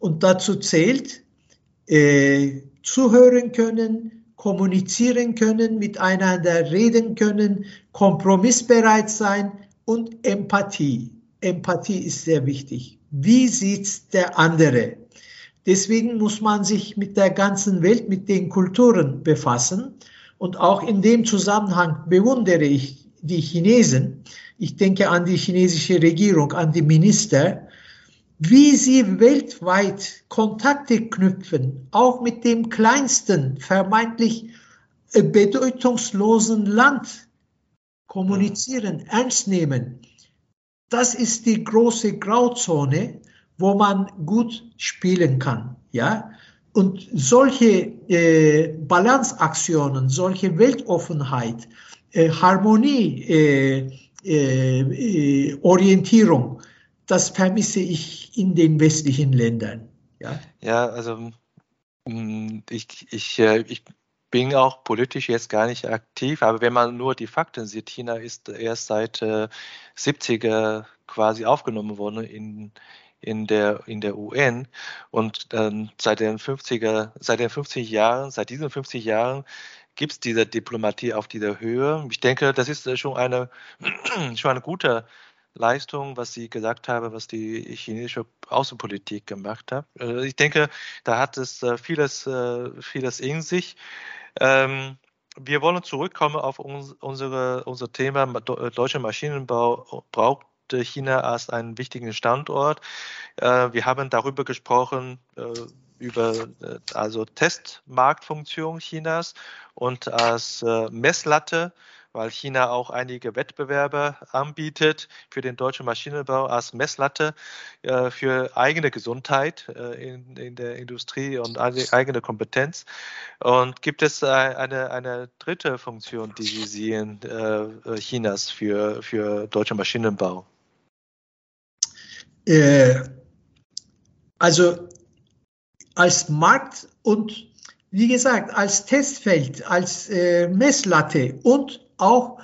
Und dazu zählt, äh, zuhören können, kommunizieren können, miteinander reden können, kompromissbereit sein und Empathie. Empathie ist sehr wichtig. Wie sieht der andere? Deswegen muss man sich mit der ganzen Welt, mit den Kulturen befassen. Und auch in dem Zusammenhang bewundere ich die Chinesen. Ich denke an die chinesische Regierung, an die Minister, wie sie weltweit Kontakte knüpfen, auch mit dem kleinsten, vermeintlich äh, bedeutungslosen Land kommunizieren, ernst nehmen. Das ist die große Grauzone, wo man gut spielen kann, ja. Und solche äh, Balanceaktionen, solche Weltoffenheit, äh, Harmonie, äh, äh, äh Orientierung, das vermisse ich in den westlichen Ländern. Ja, ja also Hm, ich, ich, äh, ich bin auch politisch jetzt gar nicht aktiv, aber wenn man nur die Fakten sieht, China ist erst seit äh, 70er quasi aufgenommen worden in, in der, in der UN. Und ähm, seit den 50er, seit den 50 Jahren, seit diesen 50 Jahren gibt es diese Diplomatie auf dieser Höhe. Ich denke, das ist äh, schon eine, schon eine gute Leistung, was Sie gesagt haben, was die chinesische Außenpolitik gemacht hat. Äh, ich denke, da hat es äh, vieles, vieles in sich. Ähm, wir wollen zurückkommen auf unsere, unser Thema. Deutscher Maschinenbau braucht China als einen wichtigen Standort. Äh, wir haben darüber gesprochen, äh, über äh, also Testmarktfunktion Chinas und als Messlatte weil China auch einige Wettbewerbe anbietet für den deutschen Maschinenbau als Messlatte äh, für eigene Gesundheit äh, in, in, der Industrie und eigene Kompetenz. Und gibt es eine, eine dritte Funktion, die Sie sehen, äh, Chinas für, für deutschen Maschinenbau? Äh, also als Markt und wie gesagt, als Testfeld, als äh, Messlatte und auch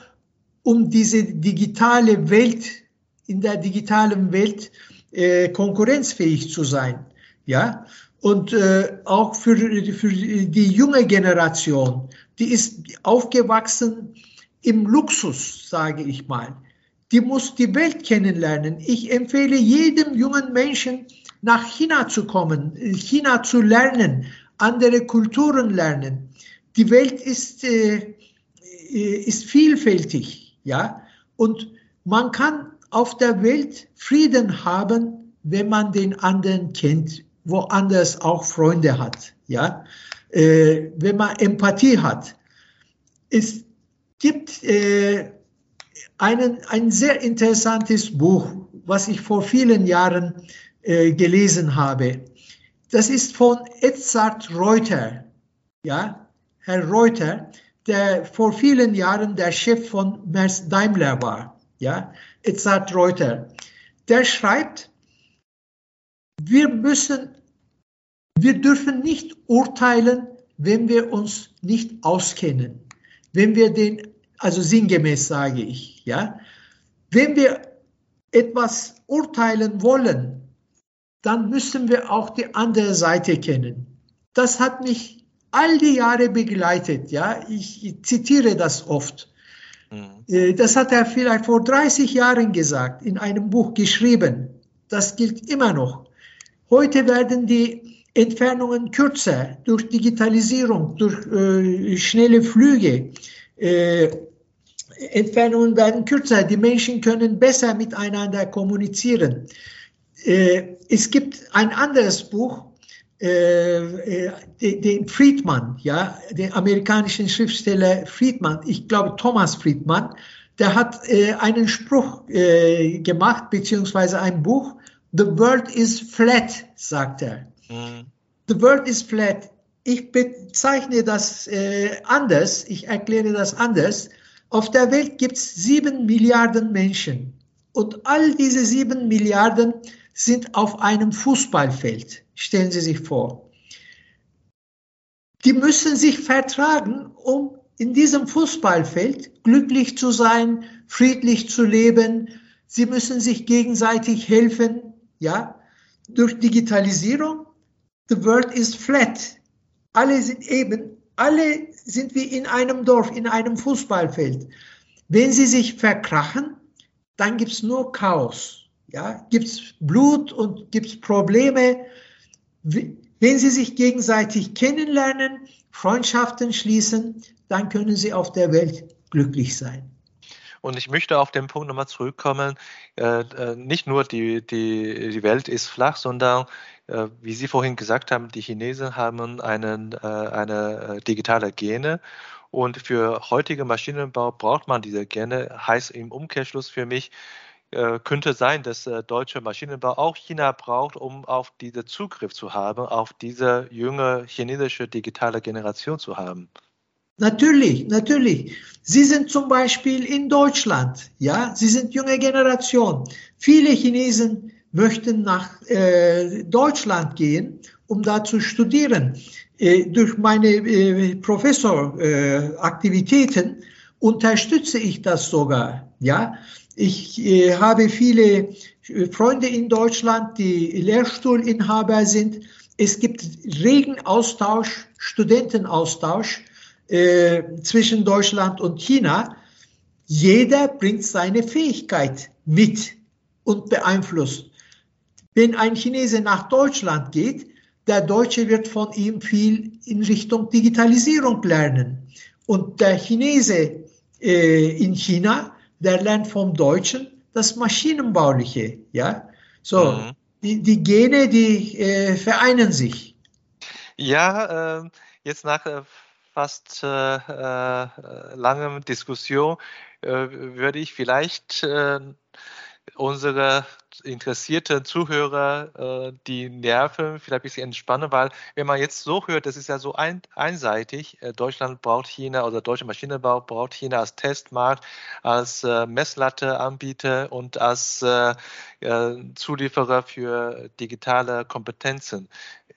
um diese digitale Welt, in der digitalen Welt äh, konkurrenzfähig zu sein. Ja, und äh, auch für, für die junge Generation, die ist aufgewachsen im Luxus, sage ich mal die muss die Welt kennenlernen. Ich empfehle jedem jungen Menschen, nach China zu kommen, China zu lernen, andere Kulturen lernen. Die Welt ist, äh, ist vielfältig, ja, und man kann auf der Welt Frieden haben, wenn man den anderen kennt, woanders auch Freunde hat, ja, äh, wenn man Empathie hat. Es gibt äh, einen, ein sehr interessantes Buch, was ich vor vielen Jahren äh, gelesen habe. Das ist von Edzard Reuter, ja, Herr Reuter, der vor vielen Jahren der Chef von Mercedes Daimler war, ja, Edzard Reuter. Der schreibt, wir müssen, wir dürfen nicht urteilen, wenn wir uns nicht auskennen, wenn wir den also sinngemäß sage ich, ja. Wenn wir etwas urteilen wollen, dann müssen wir auch die andere Seite kennen. Das hat mich all die Jahre begleitet, ja. Ich zitiere das oft. Mhm. Äh, das hat er vielleicht vor 30 Jahren gesagt, in einem Buch geschrieben. Das gilt immer noch. Heute werden die Entfernungen kürzer durch Digitalisierung, durch äh, schnelle Flüge. Äh, Entfernungen werden kürzer, die Menschen können besser miteinander kommunizieren. Äh, es gibt ein anderes Buch, äh, äh, den Friedman, ja, den amerikanischen Schriftsteller Friedman, ich glaube Thomas Friedman, der hat äh, einen Spruch äh, gemacht, beziehungsweise ein Buch, The world is flat, sagt er. Mhm. The world is flat. Ich bezeichne das anders, ich erkläre das anders. Auf der Welt gibt es sieben Milliarden Menschen und all diese sieben Milliarden sind auf einem Fußballfeld. Stellen Sie sich vor. Die müssen sich vertragen, um in diesem Fußballfeld glücklich zu sein, friedlich zu leben. Sie müssen sich gegenseitig helfen, ja. Durch Digitalisierung, the world is flat. Alle sind eben alle sind wie in einem Dorf, in einem Fußballfeld. Wenn sie sich verkrachen, dann gibt es nur Chaos. Ja, gibt es Blut und gibt es Probleme. Wenn sie sich gegenseitig kennenlernen, Freundschaften schließen, dann können sie auf der Welt glücklich sein. Und ich möchte auf den Punkt nochmal zurückkommen. Äh, äh, nicht nur die, die, die Welt ist flach, sondern äh, wie Sie vorhin gesagt haben, die Chinesen haben einen, eine digitale Gene. Und für heutige Maschinenbau braucht man diese Gene. Heißt im Umkehrschluss für mich, könnte sein, dass äh, deutsche Maschinenbau auch China braucht, um auf diese Zugriff zu haben, auf diese junge chinesische digitale Generation zu haben. Natürlich, natürlich. Sie sind zum Beispiel in Deutschland, ja, Sie sind junge Generation. Viele Chinesen möchten nach äh, Deutschland gehen, um da zu studieren. Äh, durch meine äh, Professoraktivitäten äh, unterstütze ich das sogar. Ja, ich äh, habe viele Freunde in Deutschland, die Lehrstuhlinhaber sind. Es gibt regen Austausch, Studentenaustausch äh, zwischen Deutschland und China. Jeder bringt seine Fähigkeit mit und beeinflusst. Wenn ein Chinese nach Deutschland geht, der Deutsche wird von ihm viel in Richtung Digitalisierung lernen. Und der Chinese äh, in China, der lernt vom Deutschen das Maschinenbauliche. Ja, so mhm. die, die Gene, die äh, vereinen sich. Ja, äh, jetzt nach äh, fast äh, äh, langem Diskussion würde ich vielleicht unsere interessierten Zuhörer äh, die Nerven vielleicht ein bisschen entspannen, weil wenn man jetzt so hört, das ist ja so ein, einseitig, äh, Deutschland braucht China oder deutsche Maschinenbau braucht China als Testmarkt, als äh, Messlatteanbieter und als äh, äh, Zulieferer für digitale Kompetenzen.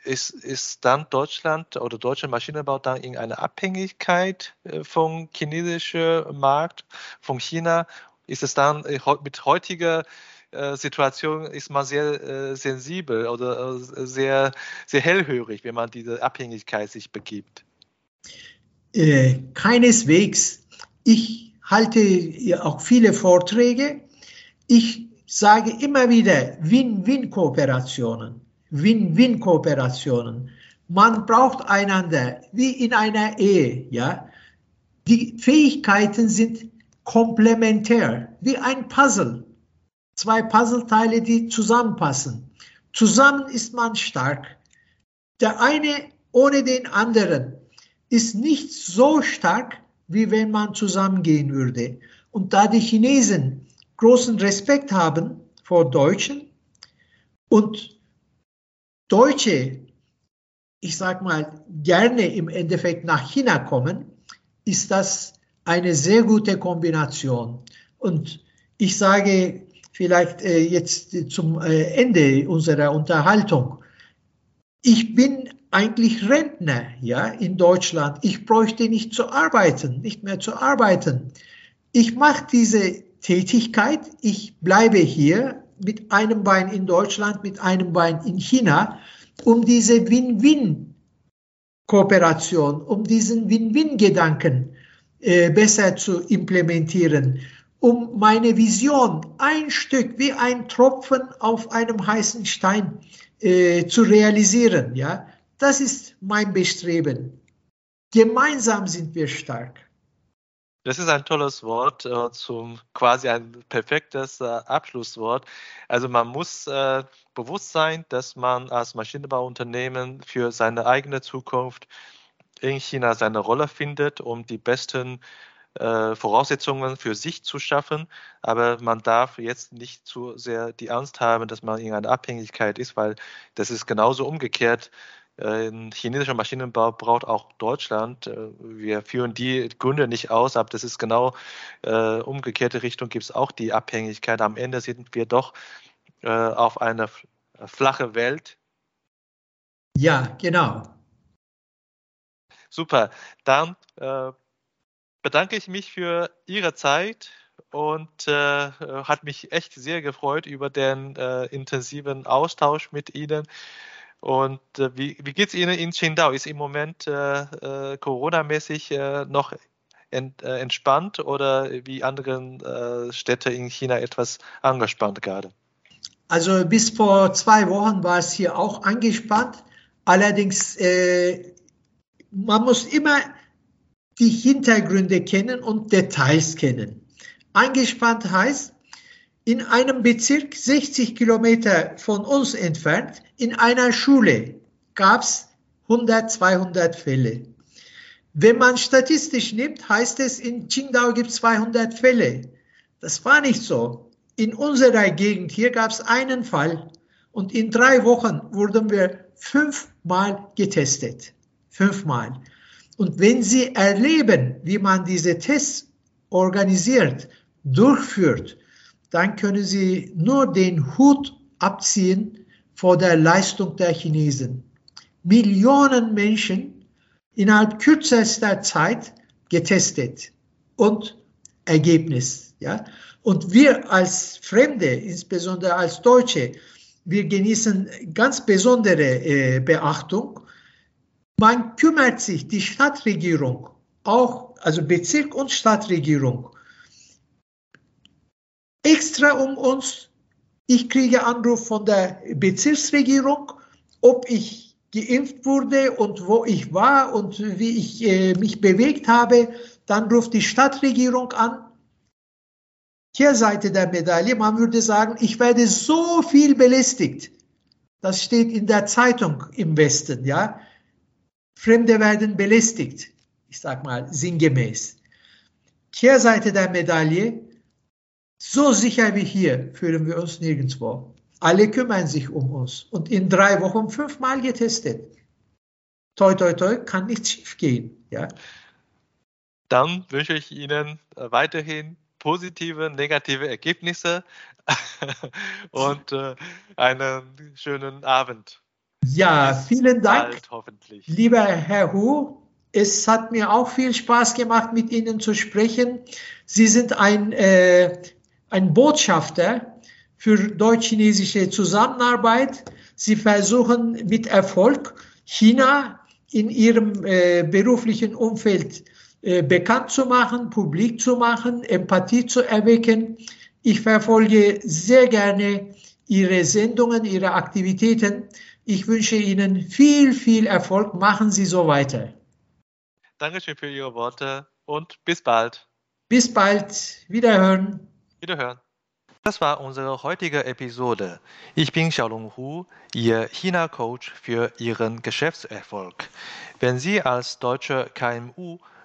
Ist, ist dann Deutschland oder deutsche Maschinenbau dann in einer Abhängigkeit äh, vom chinesischen Markt, von China ist es dann äh, mit heutiger äh, Situation ist man sehr äh, sensibel oder sehr, sehr hellhörig, wenn man diese Abhängigkeit sich begibt. Äh, keineswegs. Ich halte auch viele Vorträge. Ich sage immer wieder Win-Win-Kooperationen. Win-Win-Kooperationen. Man braucht einander wie in einer Ehe. Ja? Die Fähigkeiten sind komplementär, wie ein Puzzle. Zwei Puzzleteile, die zusammenpassen. Zusammen ist man stark. Der eine ohne den anderen ist nicht so stark, wie wenn man zusammengehen würde. Und da die Chinesen großen Respekt haben vor Deutschen und Deutsche, ich sag mal, gerne im Endeffekt nach China kommen, ist das eine sehr gute Kombination. Und ich sage vielleicht äh, jetzt zum äh, Ende unserer Unterhaltung, ich bin eigentlich Rentner, ja, in Deutschland. Ich bräuchte nicht zu arbeiten, nicht mehr zu arbeiten. Ich mache diese Tätigkeit, ich bleibe hier mit einem Bein in Deutschland, mit einem Bein in China, um diese Win-Win-Kooperation, um diesen Win-Win-Gedanken äh, besser zu implementieren, um meine Vision ein Stück wie ein Tropfen auf einem heißen Stein äh, zu realisieren. Ja, das ist mein Bestreben. Gemeinsam sind wir stark. Das ist ein tolles Wort äh, zum quasi ein perfektes äh, Abschlusswort. Also man muss äh, bewusst sein, dass man als Maschinenbauunternehmen für seine eigene Zukunft in China seine Rolle findet, um die besten äh, Voraussetzungen für sich zu schaffen. Aber man darf jetzt nicht zu sehr die Angst haben, dass man in einer Abhängigkeit ist, weil das ist genauso umgekehrt. Äh, ein chinesischer Maschinenbau braucht auch Deutschland. Äh, wir führen die Gründe nicht aus, aber das ist genau äh, umgekehrte Richtung, gibt es auch die Abhängigkeit. Am Ende sind wir doch auf eine flache Welt. Ja, genau. Super. Dann äh, bedanke ich mich für Ihre Zeit und äh, hat mich echt sehr gefreut über den äh, intensiven Austausch mit Ihnen. Und äh, wie, wie geht es Ihnen in Qingdao? Ist im Moment äh, äh, Corona-mäßig noch ent, entspannt oder wie anderen Städte in China etwas angespannt gerade? Also bis vor zwei Wochen war es hier auch angespannt. Allerdings äh, man muss immer die Hintergründe kennen und Details kennen. Eingespannt heißt, in einem Bezirk 60 Kilometer von uns entfernt, in einer Schule gab es 100, 200 Fälle. Wenn man statistisch nimmt, heißt es, in Qingdao gibt es 200 Fälle. Das war nicht so. In unserer Gegend hier gab es einen Fall und in drei Wochen wurden wir fünfmal getestet fünfmal. Und wenn Sie erleben, wie man diese Tests organisiert, durchführt, dann können Sie nur den Hut abziehen vor der Leistung der Chinesen. Millionen Menschen innerhalb kürzester Zeit getestet und Ergebnis. Ja? Und wir als Fremde, insbesondere als Deutsche, wir genießen ganz besondere äh, Beachtung. Man kümmert sich, die Stadtregierung, auch, also Bezirk und Stadtregierung, extra um uns. Ich kriege Anruf von der Bezirksregierung, ob ich geimpft wurde und wo ich war und wie ich äh, mich bewegt habe. Dann ruft die Stadtregierung an. Kehrseite der Medaille, man würde sagen, ich werde so viel belästigt. Das steht in der Zeitung im Westen, ja. Fremde werden belästigt. Ich sag mal sinngemäß. Kehrseite der Medaille, so sicher wie hier fühlen wir uns nirgendwo. Alle kümmern sich um uns und in drei Wochen fünfmal getestet. Toi, toi, toi, kann nichts schief gehen. Ja? Dann wünsche ich Ihnen äh, weiterhin positive, negative Ergebnisse und äh, einen schönen Abend. Ja, vielen Dank, bald, lieber Herr Hu. Es hat mir auch viel Spaß gemacht, mit Ihnen zu sprechen. Sie sind ein, äh, ein Botschafter für deutsch-chinesische Zusammenarbeit. Sie versuchen mit Erfolg China in ihrem äh, beruflichen Umfeld äh, bekannt zu machen, publik zu machen, Empathie zu erwecken. Ich verfolge sehr gerne Ihre Sendungen, Ihre Aktivitäten. Ich wünsche Ihnen viel, viel Erfolg. Machen Sie so weiter. Dankeschön für Ihre Worte und bis bald. Bis bald. Wiederhören. Wiederhören. Das war unsere heutige Episode. Ich bin Xiaolong Hu, Ihr China-Coach für Ihren Geschäftserfolg. Wenn Sie als deutsche KMU